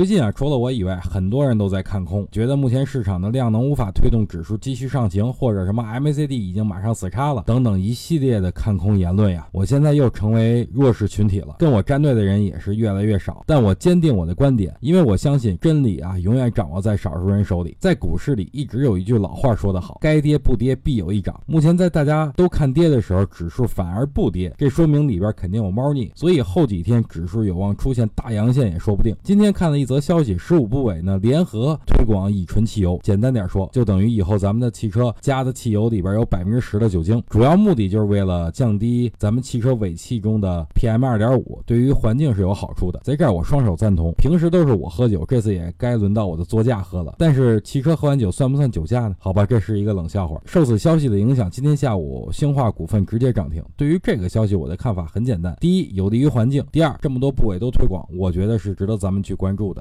最近啊，除了我以外，很多人都在看空，觉得目前市场的量能无法推动指数继续上行，或者什么 MACD 已经马上死叉了等等一系列的看空言论呀。我现在又成为弱势群体了，跟我站队的人也是越来越少。但我坚定我的观点，因为我相信真理啊，永远掌握在少数人手里。在股市里，一直有一句老话说得好：该跌不跌，必有一涨。目前在大家都看跌的时候，指数反而不跌，这说明里边肯定有猫腻，所以后几天指数有望出现大阳线也说不定。今天看了一。则消息，十五部委呢联合推广乙醇汽油。简单点说，就等于以后咱们的汽车加的汽油里边有百分之十的酒精，主要目的就是为了降低咱们汽车尾气中的 PM 二点五，对于环境是有好处的。在这儿我双手赞同。平时都是我喝酒，这次也该轮到我的座驾喝了。但是汽车喝完酒算不算酒驾呢？好吧，这是一个冷笑话。受此消息的影响，今天下午兴化股份直接涨停。对于这个消息，我的看法很简单：第一，有利于环境；第二，这么多部委都推广，我觉得是值得咱们去关注的。